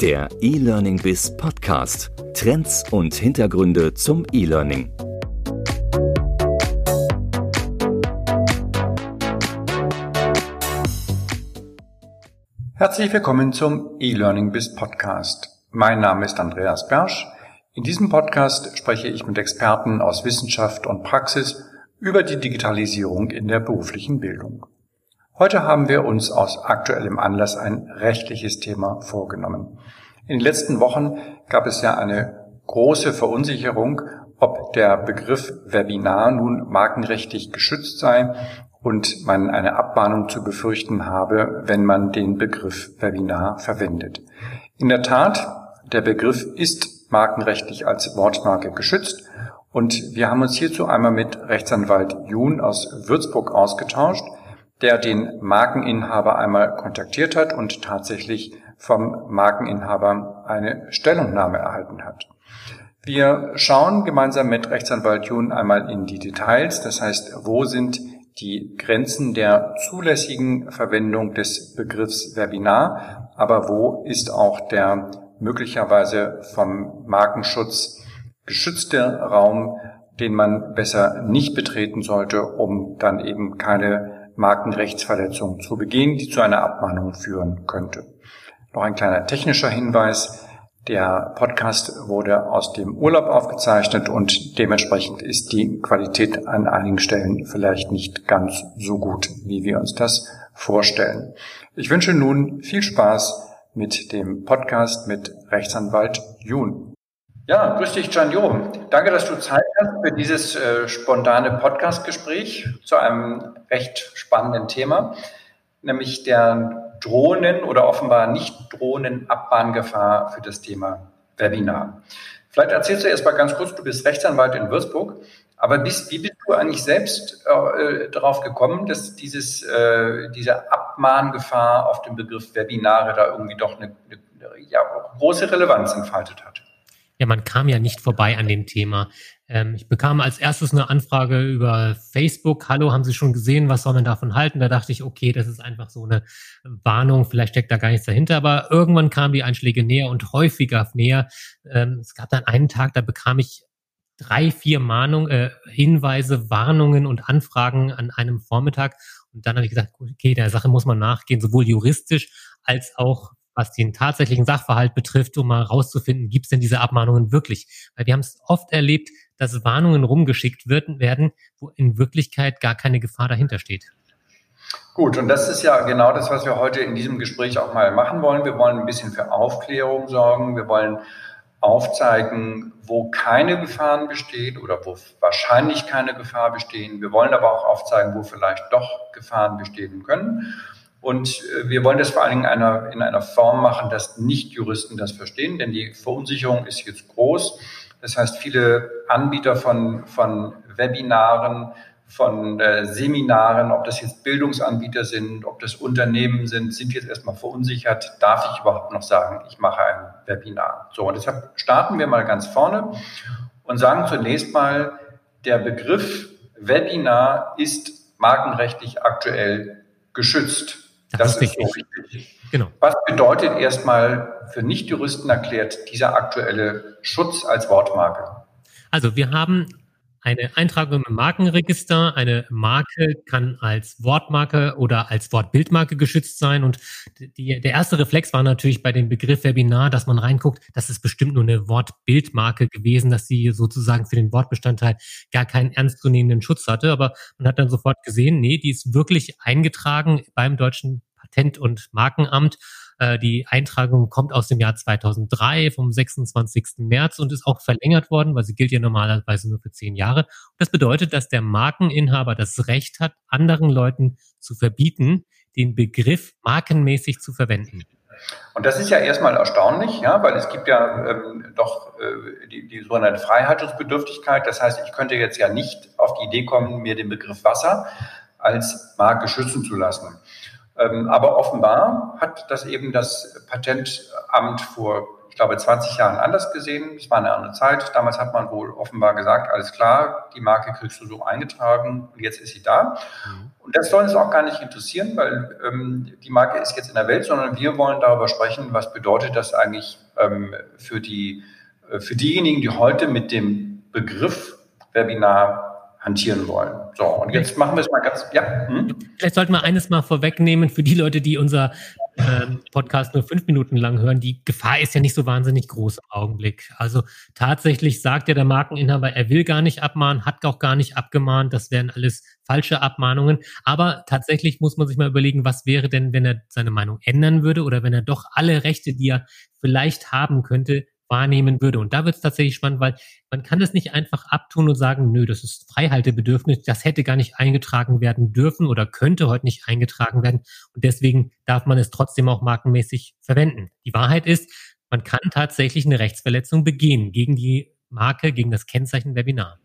Der E-Learning Biz Podcast. Trends und Hintergründe zum E-Learning. Herzlich willkommen zum E-Learning Biz Podcast. Mein Name ist Andreas Bersch. In diesem Podcast spreche ich mit Experten aus Wissenschaft und Praxis über die Digitalisierung in der beruflichen Bildung. Heute haben wir uns aus aktuellem Anlass ein rechtliches Thema vorgenommen. In den letzten Wochen gab es ja eine große Verunsicherung, ob der Begriff Webinar nun markenrechtlich geschützt sei und man eine Abmahnung zu befürchten habe, wenn man den Begriff Webinar verwendet. In der Tat, der Begriff ist markenrechtlich als Wortmarke geschützt und wir haben uns hierzu einmal mit Rechtsanwalt Jun aus Würzburg ausgetauscht, der den Markeninhaber einmal kontaktiert hat und tatsächlich vom Markeninhaber eine Stellungnahme erhalten hat. Wir schauen gemeinsam mit Rechtsanwalt Jun einmal in die Details, das heißt, wo sind die Grenzen der zulässigen Verwendung des Begriffs Webinar, aber wo ist auch der möglicherweise vom Markenschutz geschützte Raum, den man besser nicht betreten sollte, um dann eben keine Markenrechtsverletzung zu begehen, die zu einer Abmahnung führen könnte. Noch ein kleiner technischer Hinweis. Der Podcast wurde aus dem Urlaub aufgezeichnet und dementsprechend ist die Qualität an einigen Stellen vielleicht nicht ganz so gut, wie wir uns das vorstellen. Ich wünsche nun viel Spaß mit dem Podcast mit Rechtsanwalt Jun. Ja, grüß dich, Gian Jo. Danke, dass du Zeit hast für dieses äh, spontane Podcast-Gespräch zu einem recht spannenden Thema, nämlich der Drohnen- oder offenbar nicht Drohnen-Abbahngefahr für das Thema Webinar. Vielleicht erzählst du erst mal ganz kurz, du bist Rechtsanwalt in Würzburg, aber bist, wie bist du eigentlich selbst äh, darauf gekommen, dass dieses, äh, diese Abmahngefahr auf den Begriff Webinare da irgendwie doch eine, eine ja, große Relevanz entfaltet hat? Ja, man kam ja nicht vorbei an dem Thema. Ähm, ich bekam als erstes eine Anfrage über Facebook. Hallo, haben Sie schon gesehen? Was soll man davon halten? Da dachte ich, okay, das ist einfach so eine Warnung. Vielleicht steckt da gar nichts dahinter. Aber irgendwann kamen die Einschläge näher und häufiger näher. Ähm, es gab dann einen Tag, da bekam ich drei, vier Mahnungen, äh, Hinweise, Warnungen und Anfragen an einem Vormittag. Und dann habe ich gesagt, okay, der Sache muss man nachgehen, sowohl juristisch als auch was den tatsächlichen Sachverhalt betrifft, um mal rauszufinden, gibt es denn diese Abmahnungen wirklich? Weil wir haben es oft erlebt, dass Warnungen rumgeschickt werden, wo in Wirklichkeit gar keine Gefahr dahinter steht. Gut, und das ist ja genau das, was wir heute in diesem Gespräch auch mal machen wollen. Wir wollen ein bisschen für Aufklärung sorgen. Wir wollen aufzeigen, wo keine Gefahren bestehen oder wo wahrscheinlich keine Gefahr bestehen. Wir wollen aber auch aufzeigen, wo vielleicht doch Gefahren bestehen können. Und äh, wir wollen das vor allen Dingen einer, in einer Form machen, dass Nicht-Juristen das verstehen, denn die Verunsicherung ist jetzt groß. Das heißt, viele Anbieter von, von Webinaren, von äh, Seminaren, ob das jetzt Bildungsanbieter sind, ob das Unternehmen sind, sind jetzt erstmal verunsichert. Darf ich überhaupt noch sagen, ich mache ein Webinar? So, und deshalb starten wir mal ganz vorne und sagen zunächst mal, der Begriff Webinar ist markenrechtlich aktuell geschützt. Das, das ist, so wichtig. Genau. Was bedeutet erstmal für Nichtjuristen erklärt dieser aktuelle Schutz als Wortmarke? Also wir haben eine Eintragung im Markenregister. Eine Marke kann als Wortmarke oder als Wortbildmarke geschützt sein. Und die, der erste Reflex war natürlich bei dem Begriff Webinar, dass man reinguckt, das ist bestimmt nur eine Wortbildmarke gewesen, dass sie sozusagen für den Wortbestandteil gar keinen ernstzunehmenden Schutz hatte. Aber man hat dann sofort gesehen, nee, die ist wirklich eingetragen beim Deutschen Patent- und Markenamt. Äh, die Eintragung kommt aus dem Jahr 2003 vom 26. März und ist auch verlängert worden, weil sie gilt ja normalerweise nur für zehn Jahre. Das bedeutet, dass der Markeninhaber das Recht hat, anderen Leuten zu verbieten, den Begriff markenmäßig zu verwenden. Und das ist ja erstmal erstaunlich, ja, weil es gibt ja ähm, doch äh, die, die sogenannte Freihaltungsbedürftigkeit. Das heißt, ich könnte jetzt ja nicht auf die Idee kommen, mir den Begriff Wasser als Marke schützen zu lassen. Ähm, aber offenbar hat das eben das Patentamt vor, ich glaube, 20 Jahren anders gesehen. Es war eine andere Zeit. Damals hat man wohl offenbar gesagt, alles klar, die Marke kriegst du so eingetragen und jetzt ist sie da. Mhm. Und das soll uns auch gar nicht interessieren, weil ähm, die Marke ist jetzt in der Welt, sondern wir wollen darüber sprechen, was bedeutet das eigentlich ähm, für, die, äh, für diejenigen, die heute mit dem Begriff Webinar hantieren wollen. So, und jetzt machen wir es mal ganz, ja. Hm? Vielleicht sollten wir eines mal vorwegnehmen für die Leute, die unser ähm, Podcast nur fünf Minuten lang hören. Die Gefahr ist ja nicht so wahnsinnig groß im Augenblick. Also tatsächlich sagt ja der Markeninhaber, er will gar nicht abmahnen, hat auch gar nicht abgemahnt. Das wären alles falsche Abmahnungen. Aber tatsächlich muss man sich mal überlegen, was wäre denn, wenn er seine Meinung ändern würde oder wenn er doch alle Rechte, die er vielleicht haben könnte, wahrnehmen würde. Und da wird es tatsächlich spannend, weil man kann es nicht einfach abtun und sagen, nö, das ist Freihaltebedürfnis, das hätte gar nicht eingetragen werden dürfen oder könnte heute nicht eingetragen werden. Und deswegen darf man es trotzdem auch markenmäßig verwenden. Die Wahrheit ist, man kann tatsächlich eine Rechtsverletzung begehen gegen die Marke, gegen das Kennzeichen Webinar.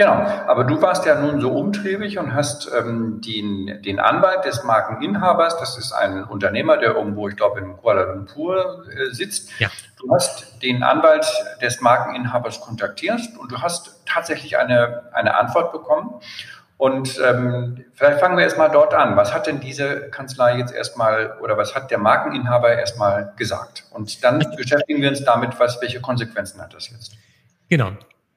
Genau, aber du warst ja nun so umtriebig und hast ähm, den, den Anwalt des Markeninhabers, das ist ein Unternehmer, der irgendwo, ich glaube, in Kuala Lumpur äh, sitzt. Ja. Du hast den Anwalt des Markeninhabers kontaktiert und du hast tatsächlich eine, eine Antwort bekommen. Und ähm, vielleicht fangen wir erstmal dort an. Was hat denn diese Kanzlei jetzt erstmal oder was hat der Markeninhaber erstmal gesagt? Und dann beschäftigen wir uns damit, was, welche Konsequenzen hat das jetzt? Genau.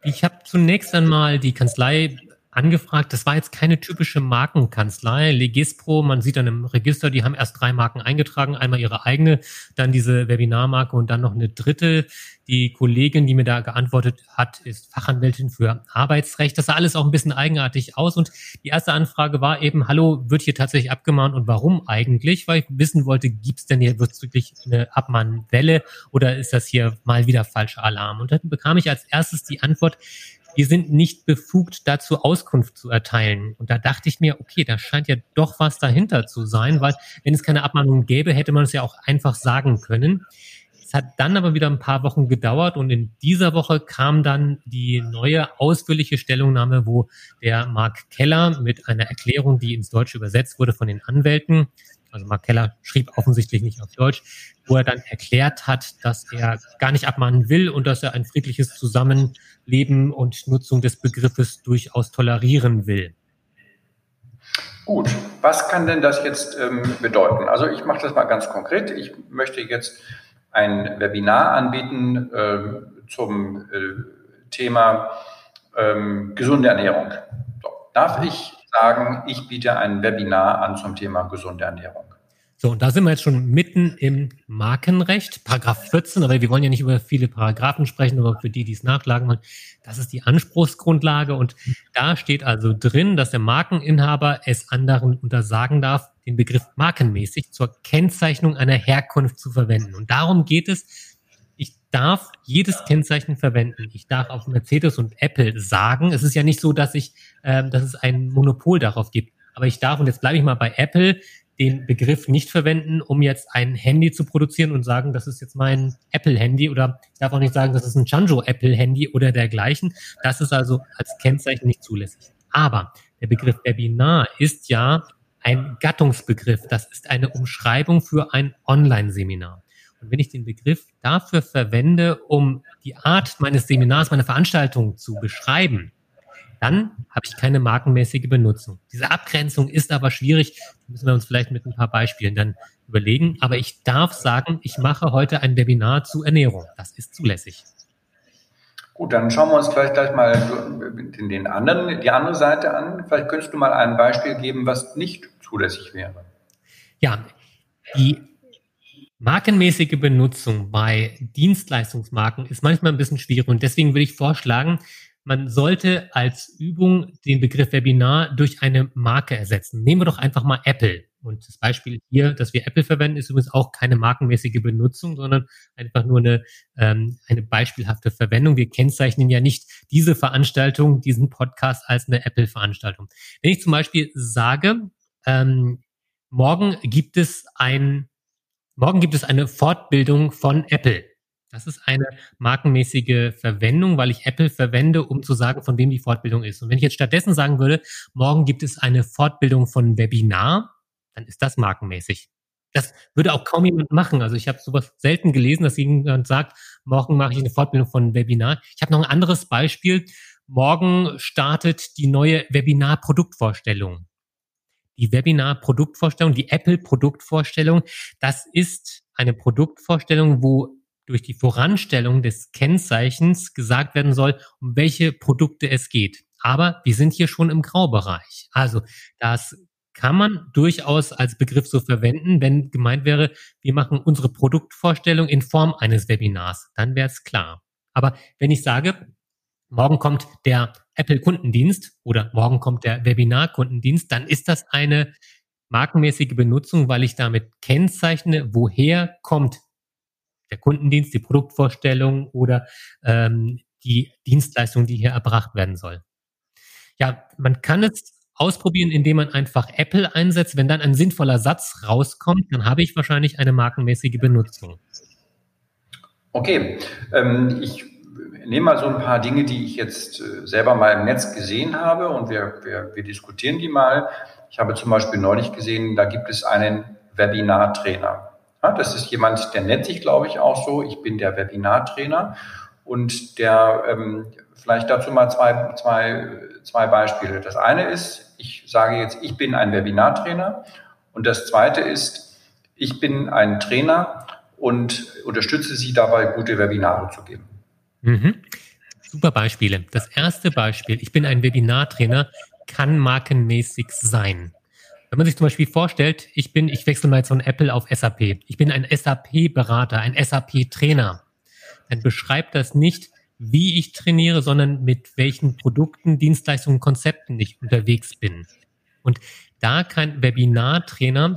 Ich habe zunächst einmal die Kanzlei angefragt. Das war jetzt keine typische Markenkanzlei. Legispro, man sieht dann im Register, die haben erst drei Marken eingetragen. Einmal ihre eigene, dann diese Webinarmarke und dann noch eine dritte. Die Kollegin, die mir da geantwortet hat, ist Fachanwältin für Arbeitsrecht. Das sah alles auch ein bisschen eigenartig aus. Und die erste Anfrage war eben, hallo, wird hier tatsächlich abgemahnt und warum eigentlich? Weil ich wissen wollte, gibt es denn hier wirklich eine Abmahnwelle oder ist das hier mal wieder falscher Alarm? Und dann bekam ich als erstes die Antwort, wir sind nicht befugt, dazu Auskunft zu erteilen. Und da dachte ich mir, okay, da scheint ja doch was dahinter zu sein, weil wenn es keine Abmahnung gäbe, hätte man es ja auch einfach sagen können. Es hat dann aber wieder ein paar Wochen gedauert und in dieser Woche kam dann die neue ausführliche Stellungnahme, wo der Mark Keller mit einer Erklärung, die ins Deutsche übersetzt wurde von den Anwälten, also Mark Keller schrieb offensichtlich nicht auf Deutsch, wo er dann erklärt hat, dass er gar nicht abmahnen will und dass er ein friedliches Zusammenleben und Nutzung des Begriffes durchaus tolerieren will. Gut, was kann denn das jetzt ähm, bedeuten? Also ich mache das mal ganz konkret. Ich möchte jetzt ein Webinar anbieten äh, zum äh, Thema ähm, gesunde Ernährung. So, darf ich sagen, ich biete ein Webinar an zum Thema gesunde Ernährung. So, und da sind wir jetzt schon mitten im Markenrecht, Paragraph 14, aber wir wollen ja nicht über viele Paragraphen sprechen, aber für die, die es nachlagen wollen, das ist die Anspruchsgrundlage und da steht also drin, dass der Markeninhaber es anderen untersagen darf, den Begriff markenmäßig zur Kennzeichnung einer Herkunft zu verwenden. Und darum geht es, darf jedes Kennzeichen verwenden. Ich darf auf Mercedes und Apple sagen. Es ist ja nicht so, dass ich, äh, dass es ein Monopol darauf gibt. Aber ich darf, und jetzt bleibe ich mal bei Apple, den Begriff nicht verwenden, um jetzt ein Handy zu produzieren und sagen, das ist jetzt mein Apple-Handy oder ich darf auch nicht sagen, das ist ein Chanjo Apple-Handy oder dergleichen. Das ist also als Kennzeichen nicht zulässig. Aber der Begriff Webinar ist ja ein Gattungsbegriff. Das ist eine Umschreibung für ein Online-Seminar. Und wenn ich den Begriff dafür verwende, um die Art meines Seminars, meiner Veranstaltung zu beschreiben, dann habe ich keine markenmäßige Benutzung. Diese Abgrenzung ist aber schwierig. Die müssen wir uns vielleicht mit ein paar Beispielen dann überlegen. Aber ich darf sagen, ich mache heute ein Webinar zu Ernährung. Das ist zulässig. Gut, dann schauen wir uns vielleicht gleich mal den, den anderen, die andere Seite an. Vielleicht könntest du mal ein Beispiel geben, was nicht zulässig wäre. Ja, die Markenmäßige Benutzung bei Dienstleistungsmarken ist manchmal ein bisschen schwierig und deswegen würde ich vorschlagen, man sollte als Übung den Begriff Webinar durch eine Marke ersetzen. Nehmen wir doch einfach mal Apple. Und das Beispiel hier, dass wir Apple verwenden, ist übrigens auch keine markenmäßige Benutzung, sondern einfach nur eine, ähm, eine beispielhafte Verwendung. Wir kennzeichnen ja nicht diese Veranstaltung, diesen Podcast als eine Apple-Veranstaltung. Wenn ich zum Beispiel sage, ähm, morgen gibt es ein Morgen gibt es eine Fortbildung von Apple. Das ist eine markenmäßige Verwendung, weil ich Apple verwende, um zu sagen, von wem die Fortbildung ist. Und wenn ich jetzt stattdessen sagen würde, morgen gibt es eine Fortbildung von Webinar, dann ist das markenmäßig. Das würde auch kaum jemand machen. Also ich habe sowas selten gelesen, dass jemand sagt, morgen mache ich eine Fortbildung von Webinar. Ich habe noch ein anderes Beispiel. Morgen startet die neue Webinar-Produktvorstellung. Die Webinar-Produktvorstellung, die Apple-Produktvorstellung, das ist eine Produktvorstellung, wo durch die Voranstellung des Kennzeichens gesagt werden soll, um welche Produkte es geht. Aber wir sind hier schon im Graubereich. Also das kann man durchaus als Begriff so verwenden, wenn gemeint wäre, wir machen unsere Produktvorstellung in Form eines Webinars. Dann wäre es klar. Aber wenn ich sage, morgen kommt der Apple-Kundendienst oder morgen kommt der Webinar-Kundendienst, dann ist das eine markenmäßige Benutzung, weil ich damit kennzeichne, woher kommt der Kundendienst, die Produktvorstellung oder ähm, die Dienstleistung, die hier erbracht werden soll. Ja, man kann es ausprobieren, indem man einfach Apple einsetzt. Wenn dann ein sinnvoller Satz rauskommt, dann habe ich wahrscheinlich eine markenmäßige Benutzung. Okay, ähm, ich nehme mal so ein paar Dinge, die ich jetzt äh, selber mal im Netz gesehen habe und wir, wir, wir diskutieren die mal. Ich habe zum Beispiel neulich gesehen, da gibt es einen Webinartrainer. Ja, das ist jemand, der nennt sich, glaube ich, auch so. Ich bin der Webinartrainer und der ähm, vielleicht dazu mal zwei, zwei, zwei Beispiele. Das eine ist, ich sage jetzt, ich bin ein Webinartrainer und das zweite ist, ich bin ein Trainer und unterstütze Sie dabei, gute Webinare zu geben. Mhm. Super Beispiele. Das erste Beispiel, ich bin ein Webinartrainer, kann markenmäßig sein. Wenn man sich zum Beispiel vorstellt, ich bin, ich wechsle mal jetzt von Apple auf SAP. Ich bin ein SAP-Berater, ein SAP-Trainer. Dann beschreibt das nicht, wie ich trainiere, sondern mit welchen Produkten, Dienstleistungen, Konzepten ich unterwegs bin. Und da kann Webinar-Trainer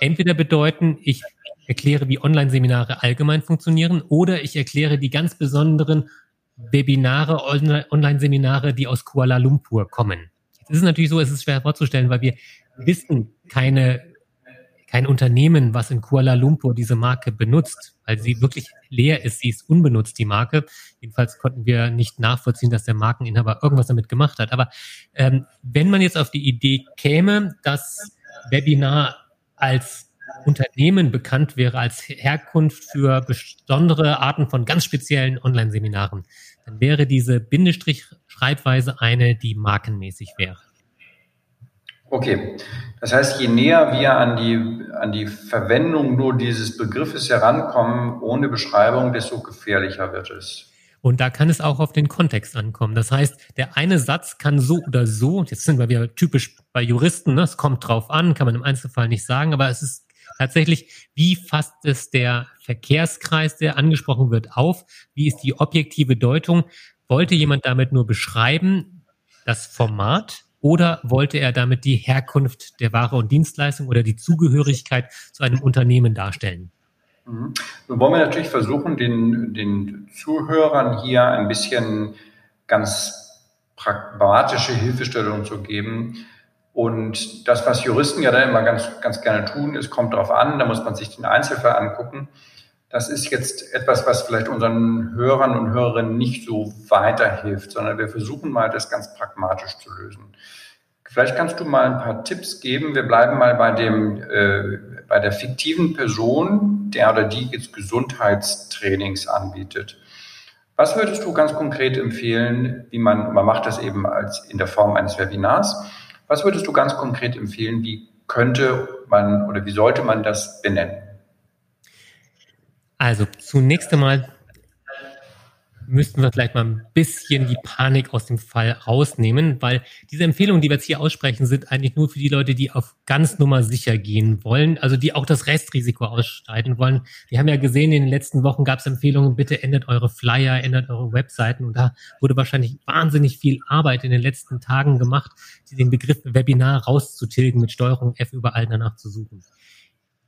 entweder bedeuten, ich erkläre, wie Online-Seminare allgemein funktionieren, oder ich erkläre die ganz besonderen Webinare, Online-Seminare, die aus Kuala Lumpur kommen. Jetzt ist es natürlich so, es ist schwer vorzustellen, weil wir wissen keine, kein Unternehmen, was in Kuala Lumpur diese Marke benutzt, weil sie wirklich leer ist. Sie ist unbenutzt, die Marke. Jedenfalls konnten wir nicht nachvollziehen, dass der Markeninhaber irgendwas damit gemacht hat. Aber ähm, wenn man jetzt auf die Idee käme, dass Webinar als Unternehmen bekannt wäre, als Herkunft für besondere Arten von ganz speziellen Online-Seminaren, dann wäre diese Bindestrich-Schreibweise eine, die markenmäßig wäre. Okay, das heißt, je näher wir an die, an die Verwendung nur dieses Begriffes herankommen, ohne Beschreibung, desto gefährlicher wird es. Und da kann es auch auf den Kontext ankommen. Das heißt, der eine Satz kann so oder so, jetzt sind wir wieder typisch bei Juristen, ne? es kommt drauf an, kann man im Einzelfall nicht sagen, aber es ist tatsächlich, wie fasst es der Verkehrskreis, der angesprochen wird, auf? Wie ist die objektive Deutung? Wollte jemand damit nur beschreiben, das Format oder wollte er damit die Herkunft der Ware und Dienstleistung oder die Zugehörigkeit zu einem Unternehmen darstellen? Mhm. Nun wollen wir natürlich versuchen, den, den Zuhörern hier ein bisschen ganz pragmatische Hilfestellung zu geben. Und das, was Juristen ja dann immer ganz, ganz gerne tun, ist, kommt darauf an, da muss man sich den Einzelfall angucken. Das ist jetzt etwas, was vielleicht unseren Hörern und Hörerinnen nicht so weiterhilft, sondern wir versuchen mal, das ganz pragmatisch zu lösen. Vielleicht kannst du mal ein paar Tipps geben. Wir bleiben mal bei dem, äh, bei der fiktiven Person, der oder die jetzt Gesundheitstrainings anbietet. Was würdest du ganz konkret empfehlen, wie man, man macht das eben als in der Form eines Webinars. Was würdest du ganz konkret empfehlen, wie könnte man oder wie sollte man das benennen? Also zunächst einmal müssten wir vielleicht mal ein bisschen die Panik aus dem Fall rausnehmen, weil diese Empfehlungen, die wir jetzt hier aussprechen, sind eigentlich nur für die Leute, die auf ganz Nummer sicher gehen wollen, also die auch das Restrisiko ausstreiten wollen. Wir haben ja gesehen, in den letzten Wochen gab es Empfehlungen, bitte ändert eure Flyer, ändert eure Webseiten und da wurde wahrscheinlich wahnsinnig viel Arbeit in den letzten Tagen gemacht, den Begriff Webinar rauszutilgen, mit Steuerung F überall danach zu suchen.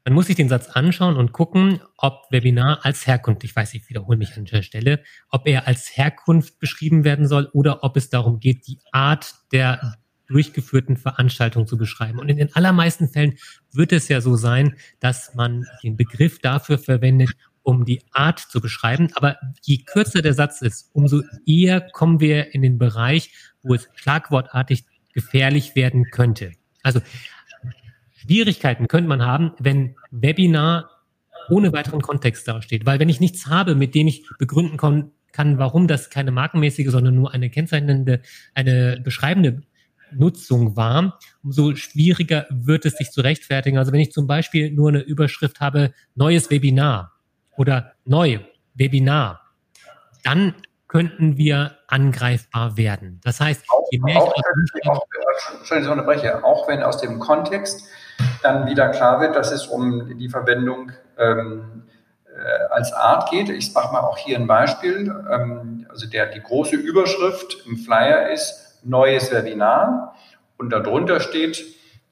Man muss sich den Satz anschauen und gucken, ob Webinar als Herkunft, ich weiß, ich wiederhole mich an der Stelle, ob er als Herkunft beschrieben werden soll oder ob es darum geht, die Art der durchgeführten Veranstaltung zu beschreiben. Und in den allermeisten Fällen wird es ja so sein, dass man den Begriff dafür verwendet, um die Art zu beschreiben. Aber je kürzer der Satz ist, umso eher kommen wir in den Bereich, wo es schlagwortartig gefährlich werden könnte. Also Schwierigkeiten könnte man haben, wenn Webinar ohne weiteren Kontext dasteht. Weil wenn ich nichts habe, mit dem ich begründen kann, warum das keine markenmäßige, sondern nur eine kennzeichnende, eine beschreibende Nutzung war, umso schwieriger wird es sich zu rechtfertigen. Also wenn ich zum Beispiel nur eine Überschrift habe, neues Webinar oder neu Webinar, dann könnten wir angreifbar werden. Das heißt, je mehr auch, ich auch, unterbreche, auch wenn aus dem Kontext dann wieder klar wird, dass es um die Verwendung ähm, äh, als Art geht. Ich mache mal auch hier ein Beispiel. Ähm, also der, die große Überschrift im Flyer ist neues Webinar und darunter steht,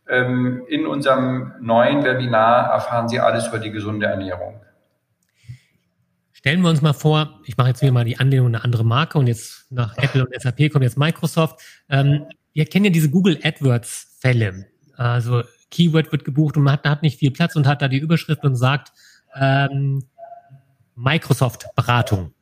ähm, in unserem neuen Webinar erfahren Sie alles über die gesunde Ernährung. Stellen wir uns mal vor, ich mache jetzt wieder mal die Anlehnung eine andere Marke und jetzt nach Apple und SAP kommt jetzt Microsoft. Ähm, wir kennen ja diese Google AdWords Fälle. Also Keyword wird gebucht und man hat, hat nicht viel Platz und hat da die Überschrift und sagt ähm, Microsoft Beratung.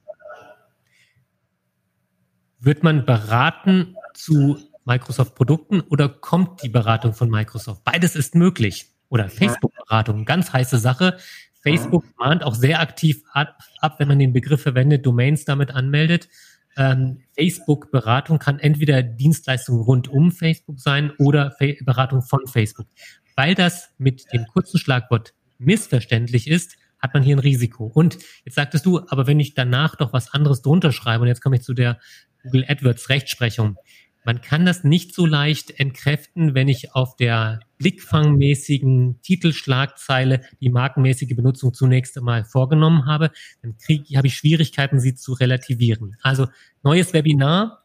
Wird man beraten zu Microsoft Produkten oder kommt die Beratung von Microsoft? Beides ist möglich. Oder Facebook Beratung, ganz heiße Sache. Facebook mahnt auch sehr aktiv ab, wenn man den Begriff verwendet, Domains damit anmeldet. Ähm, Facebook-Beratung kann entweder Dienstleistung rund um Facebook sein oder Fa Beratung von Facebook. Weil das mit dem kurzen Schlagwort missverständlich ist, hat man hier ein Risiko. Und jetzt sagtest du, aber wenn ich danach doch was anderes drunter schreibe, und jetzt komme ich zu der Google AdWords Rechtsprechung, man kann das nicht so leicht entkräften, wenn ich auf der blickfangmäßigen Titelschlagzeile die markenmäßige Benutzung zunächst einmal vorgenommen habe. Dann kriege, habe ich Schwierigkeiten, sie zu relativieren. Also neues Webinar.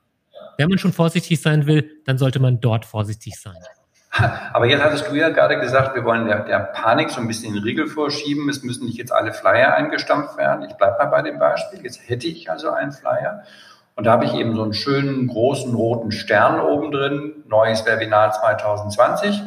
Wenn man schon vorsichtig sein will, dann sollte man dort vorsichtig sein. Aber jetzt hattest du ja gerade gesagt, wir wollen der, der Panik so ein bisschen den Riegel vorschieben. Es müssen nicht jetzt alle Flyer eingestampft werden. Ich bleibe mal bei dem Beispiel. Jetzt hätte ich also einen Flyer und da habe ich eben so einen schönen großen roten Stern oben drin, neues Webinar 2020.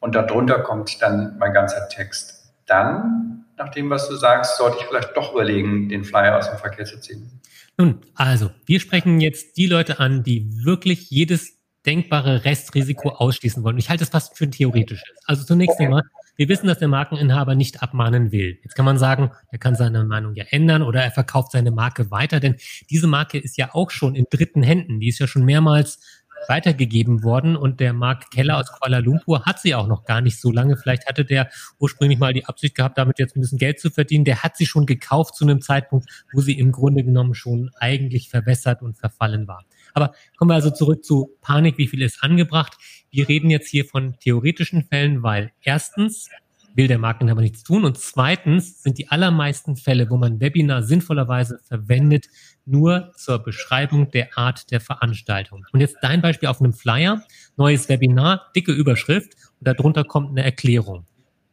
Und darunter kommt dann mein ganzer Text. Dann, nach dem, was du sagst, sollte ich vielleicht doch überlegen, den Flyer aus dem Verkehr zu ziehen. Nun, also, wir sprechen jetzt die Leute an, die wirklich jedes denkbare Restrisiko ausschließen wollen. Ich halte es fast für ein theoretisches. Also zunächst okay. Wir wissen, dass der Markeninhaber nicht abmahnen will. Jetzt kann man sagen, er kann seine Meinung ja ändern oder er verkauft seine Marke weiter, denn diese Marke ist ja auch schon in dritten Händen. Die ist ja schon mehrmals weitergegeben worden und der Mark Keller aus Kuala Lumpur hat sie auch noch gar nicht so lange. Vielleicht hatte der ursprünglich mal die Absicht gehabt, damit jetzt ein bisschen Geld zu verdienen. Der hat sie schon gekauft zu einem Zeitpunkt, wo sie im Grunde genommen schon eigentlich verwässert und verfallen war. Aber kommen wir also zurück zu Panik, wie viel ist angebracht? Wir reden jetzt hier von theoretischen Fällen, weil erstens will der Markeninhaber nichts tun und zweitens sind die allermeisten Fälle, wo man Webinar sinnvollerweise verwendet, nur zur Beschreibung der Art der Veranstaltung. Und jetzt dein Beispiel auf einem Flyer, neues Webinar, dicke Überschrift und darunter kommt eine Erklärung.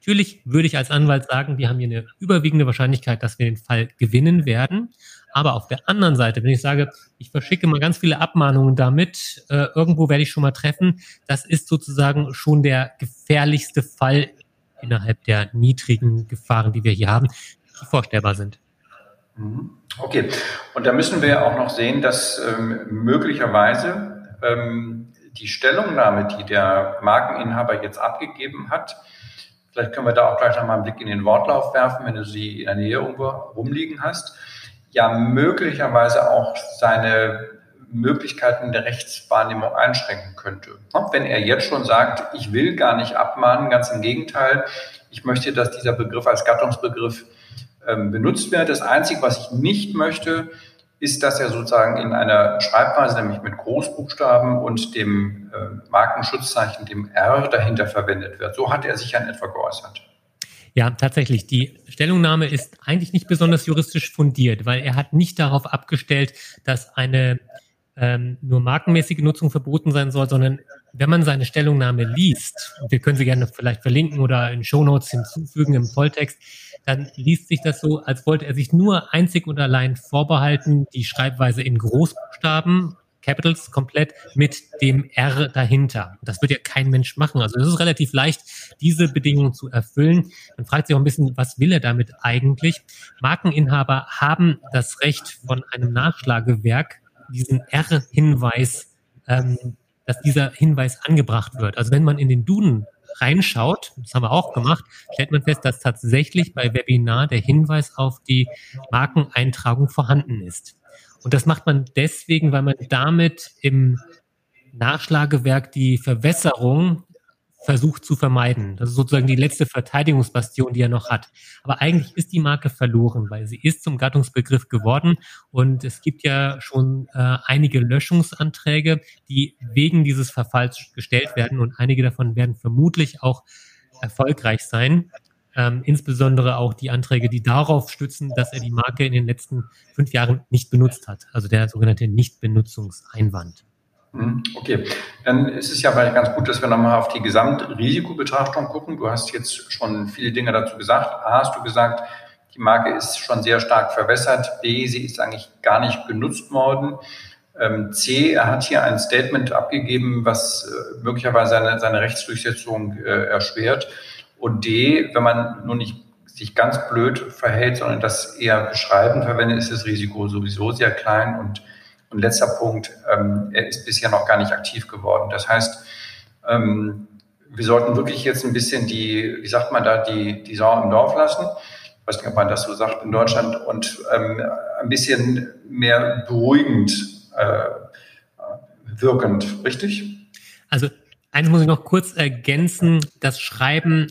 Natürlich würde ich als Anwalt sagen, wir haben hier eine überwiegende Wahrscheinlichkeit, dass wir den Fall gewinnen werden. Aber auf der anderen Seite, wenn ich sage, ich verschicke mal ganz viele Abmahnungen damit, äh, irgendwo werde ich schon mal treffen, das ist sozusagen schon der gefährlichste Fall innerhalb der niedrigen Gefahren, die wir hier haben, die vorstellbar sind. Mhm. Okay, und da müssen wir auch noch sehen, dass ähm, möglicherweise ähm, die Stellungnahme, die der Markeninhaber jetzt abgegeben hat, vielleicht können wir da auch gleich noch mal einen Blick in den Wortlauf werfen, wenn du sie in der Nähe irgendwo rumliegen hast, ja möglicherweise auch seine Möglichkeiten der Rechtswahrnehmung einschränken könnte. Wenn er jetzt schon sagt, ich will gar nicht abmahnen, ganz im Gegenteil, ich möchte, dass dieser Begriff als Gattungsbegriff ähm, benutzt wird. Das Einzige, was ich nicht möchte, ist, dass er sozusagen in einer Schreibweise, nämlich mit Großbuchstaben und dem äh, Markenschutzzeichen, dem R dahinter verwendet wird. So hat er sich ja in etwa geäußert. Ja, tatsächlich. Die Stellungnahme ist eigentlich nicht besonders juristisch fundiert, weil er hat nicht darauf abgestellt, dass eine ähm, nur markenmäßige Nutzung verboten sein soll, sondern wenn man seine Stellungnahme liest, wir können sie gerne vielleicht verlinken oder in Shownotes hinzufügen im Volltext, dann liest sich das so, als wollte er sich nur einzig und allein vorbehalten, die Schreibweise in Großbuchstaben Capitals komplett mit dem R dahinter. Das wird ja kein Mensch machen. Also es ist relativ leicht, diese Bedingungen zu erfüllen. Man fragt sich auch ein bisschen, was will er damit eigentlich? Markeninhaber haben das Recht von einem Nachschlagewerk, diesen R-Hinweis, ähm, dass dieser Hinweis angebracht wird. Also wenn man in den Duden reinschaut, das haben wir auch gemacht, stellt man fest, dass tatsächlich bei Webinar der Hinweis auf die Markeneintragung vorhanden ist. Und das macht man deswegen, weil man damit im Nachschlagewerk die Verwässerung versucht zu vermeiden. Das ist sozusagen die letzte Verteidigungsbastion, die er noch hat. Aber eigentlich ist die Marke verloren, weil sie ist zum Gattungsbegriff geworden und es gibt ja schon äh, einige Löschungsanträge, die wegen dieses Verfalls gestellt werden und einige davon werden vermutlich auch erfolgreich sein. Ähm, insbesondere auch die Anträge, die darauf stützen, dass er die Marke in den letzten fünf Jahren nicht benutzt hat, also der sogenannte Nichtbenutzungseinwand. Hm, okay, dann ist es ja vielleicht ganz gut, dass wir nochmal auf die Gesamtrisikobetrachtung gucken. Du hast jetzt schon viele Dinge dazu gesagt. A, hast du gesagt, die Marke ist schon sehr stark verwässert. B, sie ist eigentlich gar nicht genutzt worden. Ähm, C, er hat hier ein Statement abgegeben, was äh, möglicherweise seine, seine Rechtsdurchsetzung äh, erschwert. Und D, wenn man nur nicht sich ganz blöd verhält, sondern das eher beschreiben verwendet, ist das Risiko sowieso sehr klein und und letzter Punkt, ähm, er ist bisher noch gar nicht aktiv geworden. Das heißt, ähm, wir sollten wirklich jetzt ein bisschen die, wie sagt man da, die, die Sau im Dorf lassen. Ich weiß nicht, ob man das so sagt in Deutschland und ähm, ein bisschen mehr beruhigend äh, wirkend, richtig? Also eins muss ich noch kurz ergänzen. Das Schreiben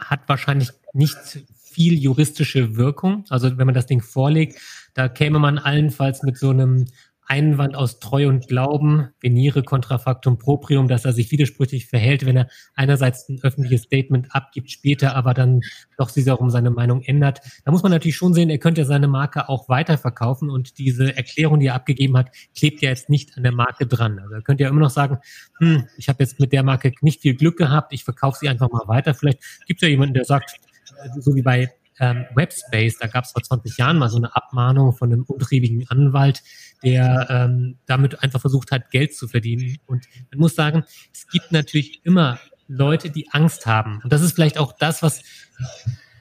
hat wahrscheinlich nicht viel juristische Wirkung. Also wenn man das Ding vorlegt, da käme man allenfalls mit so einem Einwand aus Treu und Glauben, venire contrafactum proprium, dass er sich widersprüchlich verhält, wenn er einerseits ein öffentliches Statement abgibt, später aber dann doch sich auch um seine Meinung ändert. Da muss man natürlich schon sehen, er könnte seine Marke auch weiterverkaufen und diese Erklärung, die er abgegeben hat, klebt ja jetzt nicht an der Marke dran. Also er könnte ja immer noch sagen, hm, ich habe jetzt mit der Marke nicht viel Glück gehabt, ich verkaufe sie einfach mal weiter. Vielleicht gibt es ja jemanden, der sagt, so wie bei ähm, Webspace, da gab es vor 20 Jahren mal so eine Abmahnung von einem untriebigen Anwalt, der ähm, damit einfach versucht hat, Geld zu verdienen. Und man muss sagen, es gibt natürlich immer Leute, die Angst haben. Und das ist vielleicht auch das, was,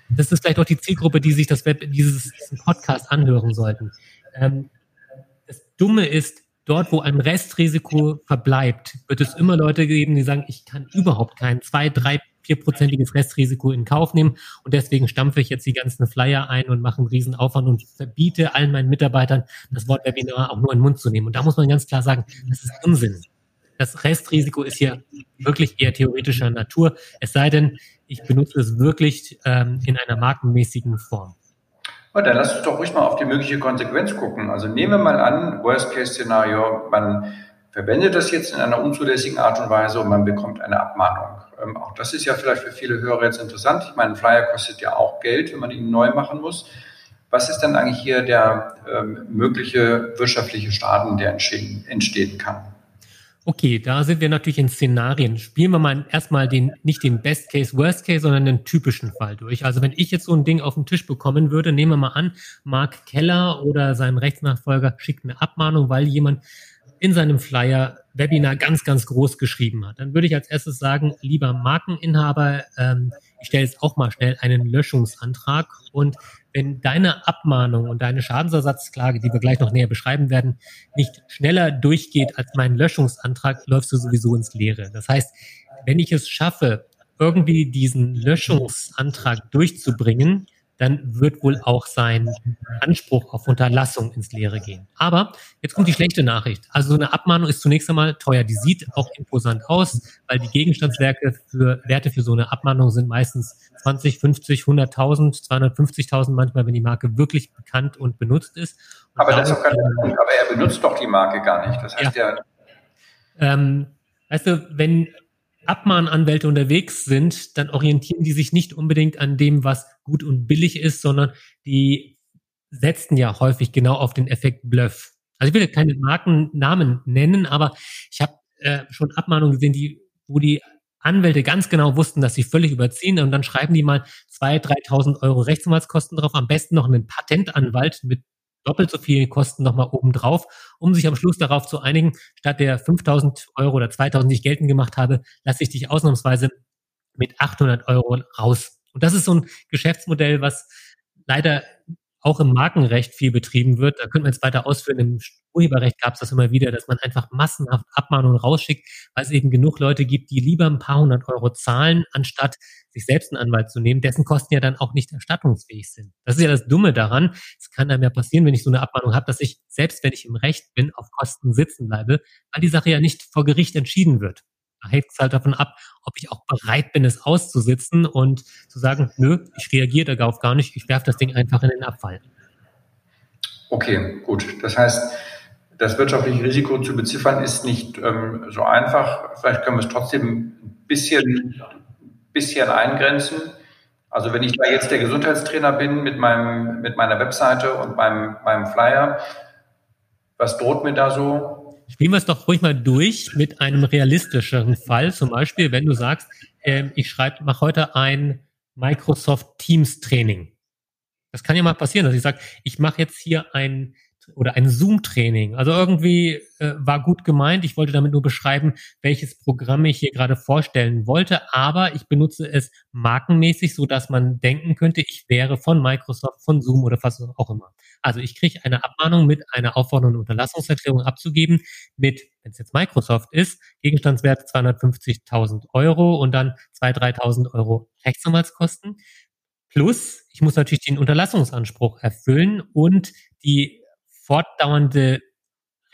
das ist vielleicht auch die Zielgruppe, die sich das Web, dieses Podcast anhören sollten. Ähm, das Dumme ist, dort, wo ein Restrisiko verbleibt, wird es immer Leute geben, die sagen, ich kann überhaupt kein zwei, drei, vierprozentiges Restrisiko in Kauf nehmen und deswegen stampfe ich jetzt die ganzen Flyer ein und mache einen riesen Aufwand und verbiete allen meinen Mitarbeitern, das Wort Webinar auch nur in den Mund zu nehmen. Und da muss man ganz klar sagen, das ist Unsinn. Das Restrisiko ist hier wirklich eher theoretischer Natur, es sei denn, ich benutze es wirklich ähm, in einer markenmäßigen Form. Oh, dann lass uns doch ruhig mal auf die mögliche Konsequenz gucken. Also nehmen wir mal an, Worst-Case-Szenario, man verwendet das jetzt in einer unzulässigen Art und Weise und man bekommt eine Abmahnung. Ähm, auch das ist ja vielleicht für viele Hörer jetzt interessant. Ich meine, ein Flyer kostet ja auch Geld, wenn man ihn neu machen muss. Was ist denn eigentlich hier der ähm, mögliche wirtschaftliche Schaden, der entstehen, entstehen kann? Okay, da sind wir natürlich in Szenarien. Spielen wir mal erstmal den, nicht den Best Case, Worst Case, sondern den typischen Fall durch. Also wenn ich jetzt so ein Ding auf den Tisch bekommen würde, nehmen wir mal an, Mark Keller oder sein Rechtsnachfolger schickt eine Abmahnung, weil jemand in seinem Flyer Webinar ganz, ganz groß geschrieben hat. Dann würde ich als erstes sagen, lieber Markeninhaber, ähm, ich stelle jetzt auch mal schnell einen Löschungsantrag und wenn deine Abmahnung und deine Schadensersatzklage, die wir gleich noch näher beschreiben werden, nicht schneller durchgeht als mein Löschungsantrag, läufst du sowieso ins Leere. Das heißt, wenn ich es schaffe, irgendwie diesen Löschungsantrag durchzubringen, dann wird wohl auch sein Anspruch auf Unterlassung ins Leere gehen. Aber jetzt kommt die schlechte Nachricht. Also so eine Abmahnung ist zunächst einmal teuer. Die sieht auch imposant aus, weil die Gegenstandswerke für Werte für so eine Abmahnung sind meistens 20, 50, 100.000, 250.000 manchmal, wenn die Marke wirklich bekannt und benutzt ist. Und aber, das ist kein Punkt. aber er benutzt doch die Marke gar nicht. Das heißt ja. ja ähm, weißt du, wenn Abmahnanwälte unterwegs sind, dann orientieren die sich nicht unbedingt an dem, was gut und billig ist, sondern die setzen ja häufig genau auf den Effekt Bluff. Also ich will keine Markennamen nennen, aber ich habe äh, schon Abmahnungen gesehen, die, wo die Anwälte ganz genau wussten, dass sie völlig überziehen und dann schreiben die mal 2.000, 3.000 Euro Rechtsanwaltskosten drauf, am besten noch einen Patentanwalt mit doppelt so viel Kosten nochmal obendrauf, um sich am Schluss darauf zu einigen, statt der 5000 Euro oder 2000, die ich geltend gemacht habe, lasse ich dich ausnahmsweise mit 800 Euro raus. Und das ist so ein Geschäftsmodell, was leider auch im Markenrecht viel betrieben wird. Da könnte man jetzt weiter ausführen. Im Urheberrecht gab es das immer wieder, dass man einfach massenhaft Abmahnungen rausschickt, weil es eben genug Leute gibt, die lieber ein paar hundert Euro zahlen, anstatt sich selbst einen Anwalt zu nehmen, dessen Kosten ja dann auch nicht erstattungsfähig sind. Das ist ja das Dumme daran. Es kann einem ja passieren, wenn ich so eine Abmahnung habe, dass ich, selbst wenn ich im Recht bin, auf Kosten sitzen bleibe, weil die Sache ja nicht vor Gericht entschieden wird. Hängt es halt davon ab, ob ich auch bereit bin, es auszusitzen und zu sagen, nö, ich reagiere darauf gar nicht, ich werfe das Ding einfach in den Abfall. Okay, gut. Das heißt, das wirtschaftliche Risiko zu beziffern ist nicht ähm, so einfach. Vielleicht können wir es trotzdem ein bisschen, bisschen eingrenzen. Also wenn ich da jetzt der Gesundheitstrainer bin mit meinem, mit meiner Webseite und meinem, meinem Flyer, was droht mir da so? Spielen wir es doch ruhig mal durch mit einem realistischeren Fall. Zum Beispiel, wenn du sagst, äh, ich schreibe, mache heute ein Microsoft Teams Training. Das kann ja mal passieren, dass ich sage, ich mache jetzt hier ein oder ein Zoom-Training. Also irgendwie äh, war gut gemeint. Ich wollte damit nur beschreiben, welches Programm ich hier gerade vorstellen wollte, aber ich benutze es markenmäßig, so dass man denken könnte, ich wäre von Microsoft, von Zoom oder was auch immer. Also ich kriege eine Abmahnung mit einer Aufforderung und Unterlassungserklärung abzugeben mit, wenn es jetzt Microsoft ist, Gegenstandswert 250.000 Euro und dann 2.000, 3.000 Euro Rechtsanwaltskosten. Plus, ich muss natürlich den Unterlassungsanspruch erfüllen und die fortdauernde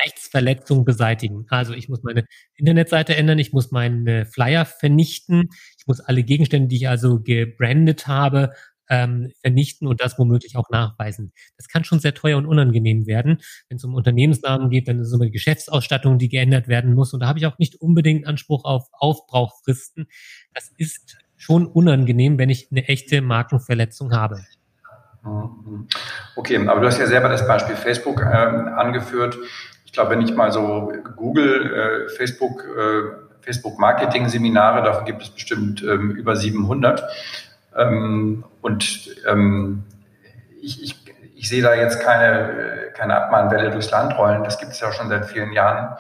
Rechtsverletzung beseitigen. Also ich muss meine Internetseite ändern, ich muss meine Flyer vernichten, ich muss alle Gegenstände, die ich also gebrandet habe, ähm, vernichten und das womöglich auch nachweisen. Das kann schon sehr teuer und unangenehm werden. Wenn es um Unternehmensnamen geht, dann ist es immer die Geschäftsausstattung, die geändert werden muss. Und da habe ich auch nicht unbedingt Anspruch auf Aufbrauchfristen. Das ist schon unangenehm, wenn ich eine echte Markenverletzung habe. Mhm. Okay, aber du hast ja selber das Beispiel Facebook ähm, angeführt. Ich glaube, wenn ich mal so Google, äh, Facebook, äh, Facebook Marketing Seminare, davon gibt es bestimmt ähm, über 700. Ähm, und ähm, ich, ich, ich sehe da jetzt keine, keine Abmahnwelle durchs Land rollen. Das gibt es ja schon seit vielen Jahren.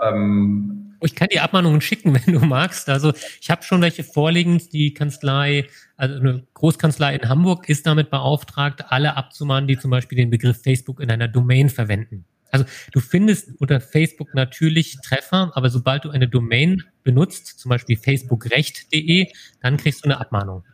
Ähm, ich kann die Abmahnungen schicken, wenn du magst. Also ich habe schon welche vorliegen. Die Kanzlei, also eine Großkanzlei in Hamburg ist damit beauftragt, alle abzumahnen, die zum Beispiel den Begriff Facebook in einer Domain verwenden. Also du findest unter Facebook natürlich Treffer, aber sobald du eine Domain benutzt, zum Beispiel facebookrecht.de, dann kriegst du eine Abmahnung.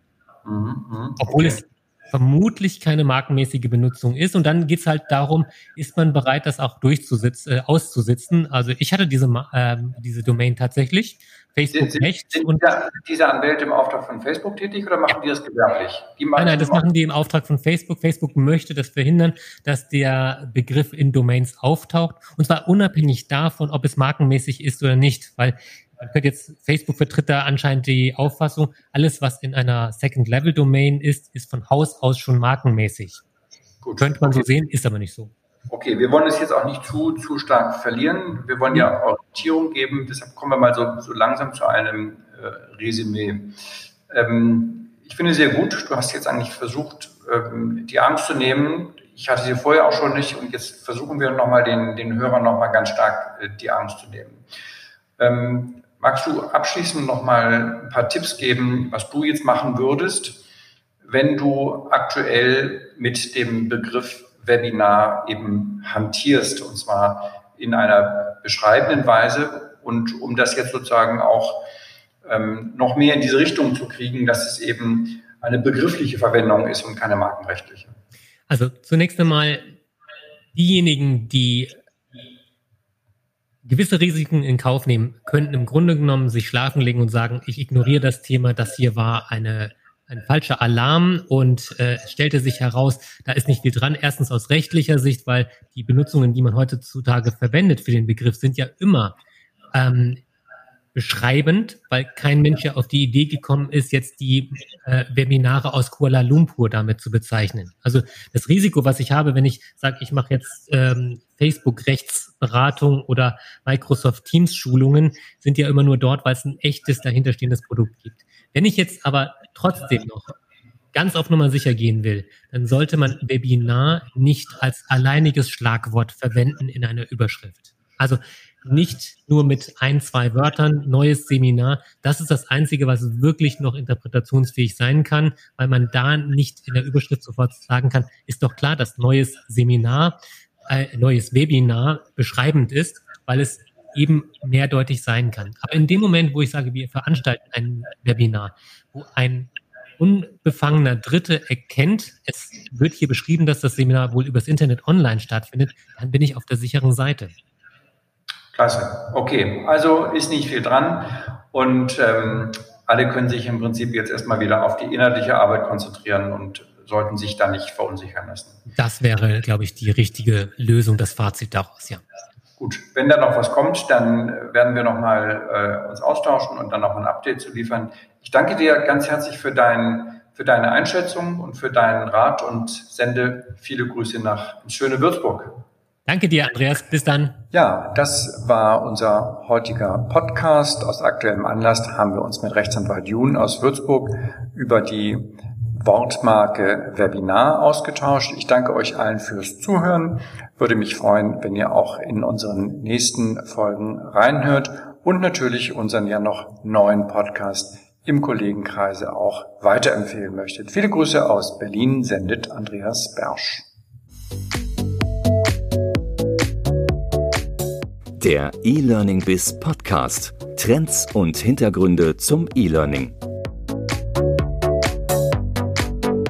Mhm, mhm. Obwohl es vermutlich keine markenmäßige Benutzung ist. Und dann geht's halt darum, ist man bereit, das auch durchzusitzen, äh, auszusitzen. Also ich hatte diese, äh, diese Domain tatsächlich. Facebook sind, nicht. Sind und diese Anwälte im Auftrag von Facebook tätig oder machen ja. die das gewerblich? Die nein, nein, das machen die im Auftrag von Facebook. Facebook möchte das verhindern, dass der Begriff in Domains auftaucht. Und zwar unabhängig davon, ob es markenmäßig ist oder nicht. Weil man könnte jetzt, Facebook vertritt da anscheinend die Auffassung, alles, was in einer Second-Level-Domain ist, ist von Haus aus schon markenmäßig. Gut. Könnte man so sehen, ist aber nicht so. Okay, wir wollen es jetzt auch nicht zu, zu stark verlieren. Wir wollen ja Orientierung geben. Deshalb kommen wir mal so, so langsam zu einem äh, Resümee. Ähm, ich finde sehr gut, du hast jetzt eigentlich versucht, ähm, die Angst zu nehmen. Ich hatte sie vorher auch schon nicht und jetzt versuchen wir nochmal den, den Hörern nochmal ganz stark äh, die Angst zu nehmen. Ähm, Magst du abschließend noch mal ein paar Tipps geben, was du jetzt machen würdest, wenn du aktuell mit dem Begriff Webinar eben hantierst, und zwar in einer beschreibenden Weise und um das jetzt sozusagen auch ähm, noch mehr in diese Richtung zu kriegen, dass es eben eine begriffliche Verwendung ist und keine markenrechtliche. Also zunächst einmal diejenigen, die gewisse Risiken in Kauf nehmen, könnten im Grunde genommen sich schlafen legen und sagen, ich ignoriere das Thema, das hier war eine ein falscher Alarm und äh, stellte sich heraus, da ist nicht viel dran. Erstens aus rechtlicher Sicht, weil die Benutzungen, die man heutzutage verwendet für den Begriff, sind ja immer ähm, beschreibend, weil kein Mensch ja auf die Idee gekommen ist, jetzt die äh, Webinare aus Kuala Lumpur damit zu bezeichnen. Also das Risiko, was ich habe, wenn ich sage, ich mache jetzt ähm, Facebook-Rechtsberatung oder Microsoft Teams-Schulungen, sind ja immer nur dort, weil es ein echtes dahinterstehendes Produkt gibt. Wenn ich jetzt aber trotzdem noch ganz auf Nummer sicher gehen will, dann sollte man Webinar nicht als alleiniges Schlagwort verwenden in einer Überschrift. Also nicht nur mit ein, zwei Wörtern, neues Seminar. Das ist das Einzige, was wirklich noch interpretationsfähig sein kann, weil man da nicht in der Überschrift sofort sagen kann, ist doch klar, dass neues Seminar, äh, neues Webinar beschreibend ist, weil es eben mehrdeutig sein kann. Aber in dem Moment, wo ich sage, wir veranstalten ein Webinar, wo ein unbefangener Dritte erkennt, es wird hier beschrieben, dass das Seminar wohl übers Internet online stattfindet, dann bin ich auf der sicheren Seite. Klasse. Okay, also ist nicht viel dran und ähm, alle können sich im Prinzip jetzt erstmal wieder auf die inhaltliche Arbeit konzentrieren und sollten sich da nicht verunsichern lassen. Das wäre, glaube ich, die richtige Lösung, das Fazit daraus, ja. Gut, wenn da noch was kommt, dann werden wir nochmal äh, uns austauschen und dann nochmal ein Update zu liefern. Ich danke dir ganz herzlich für, dein, für deine Einschätzung und für deinen Rat und sende viele Grüße nach ins schöne Würzburg. Danke dir, Andreas. Bis dann. Ja, das war unser heutiger Podcast. Aus aktuellem Anlass haben wir uns mit Rechtsanwalt Jun aus Würzburg über die Wortmarke Webinar ausgetauscht. Ich danke euch allen fürs Zuhören. Würde mich freuen, wenn ihr auch in unseren nächsten Folgen reinhört und natürlich unseren ja noch neuen Podcast im Kollegenkreise auch weiterempfehlen möchtet. Viele Grüße aus Berlin sendet Andreas Bersch. Der E-Learning Biz Podcast. Trends und Hintergründe zum E-Learning.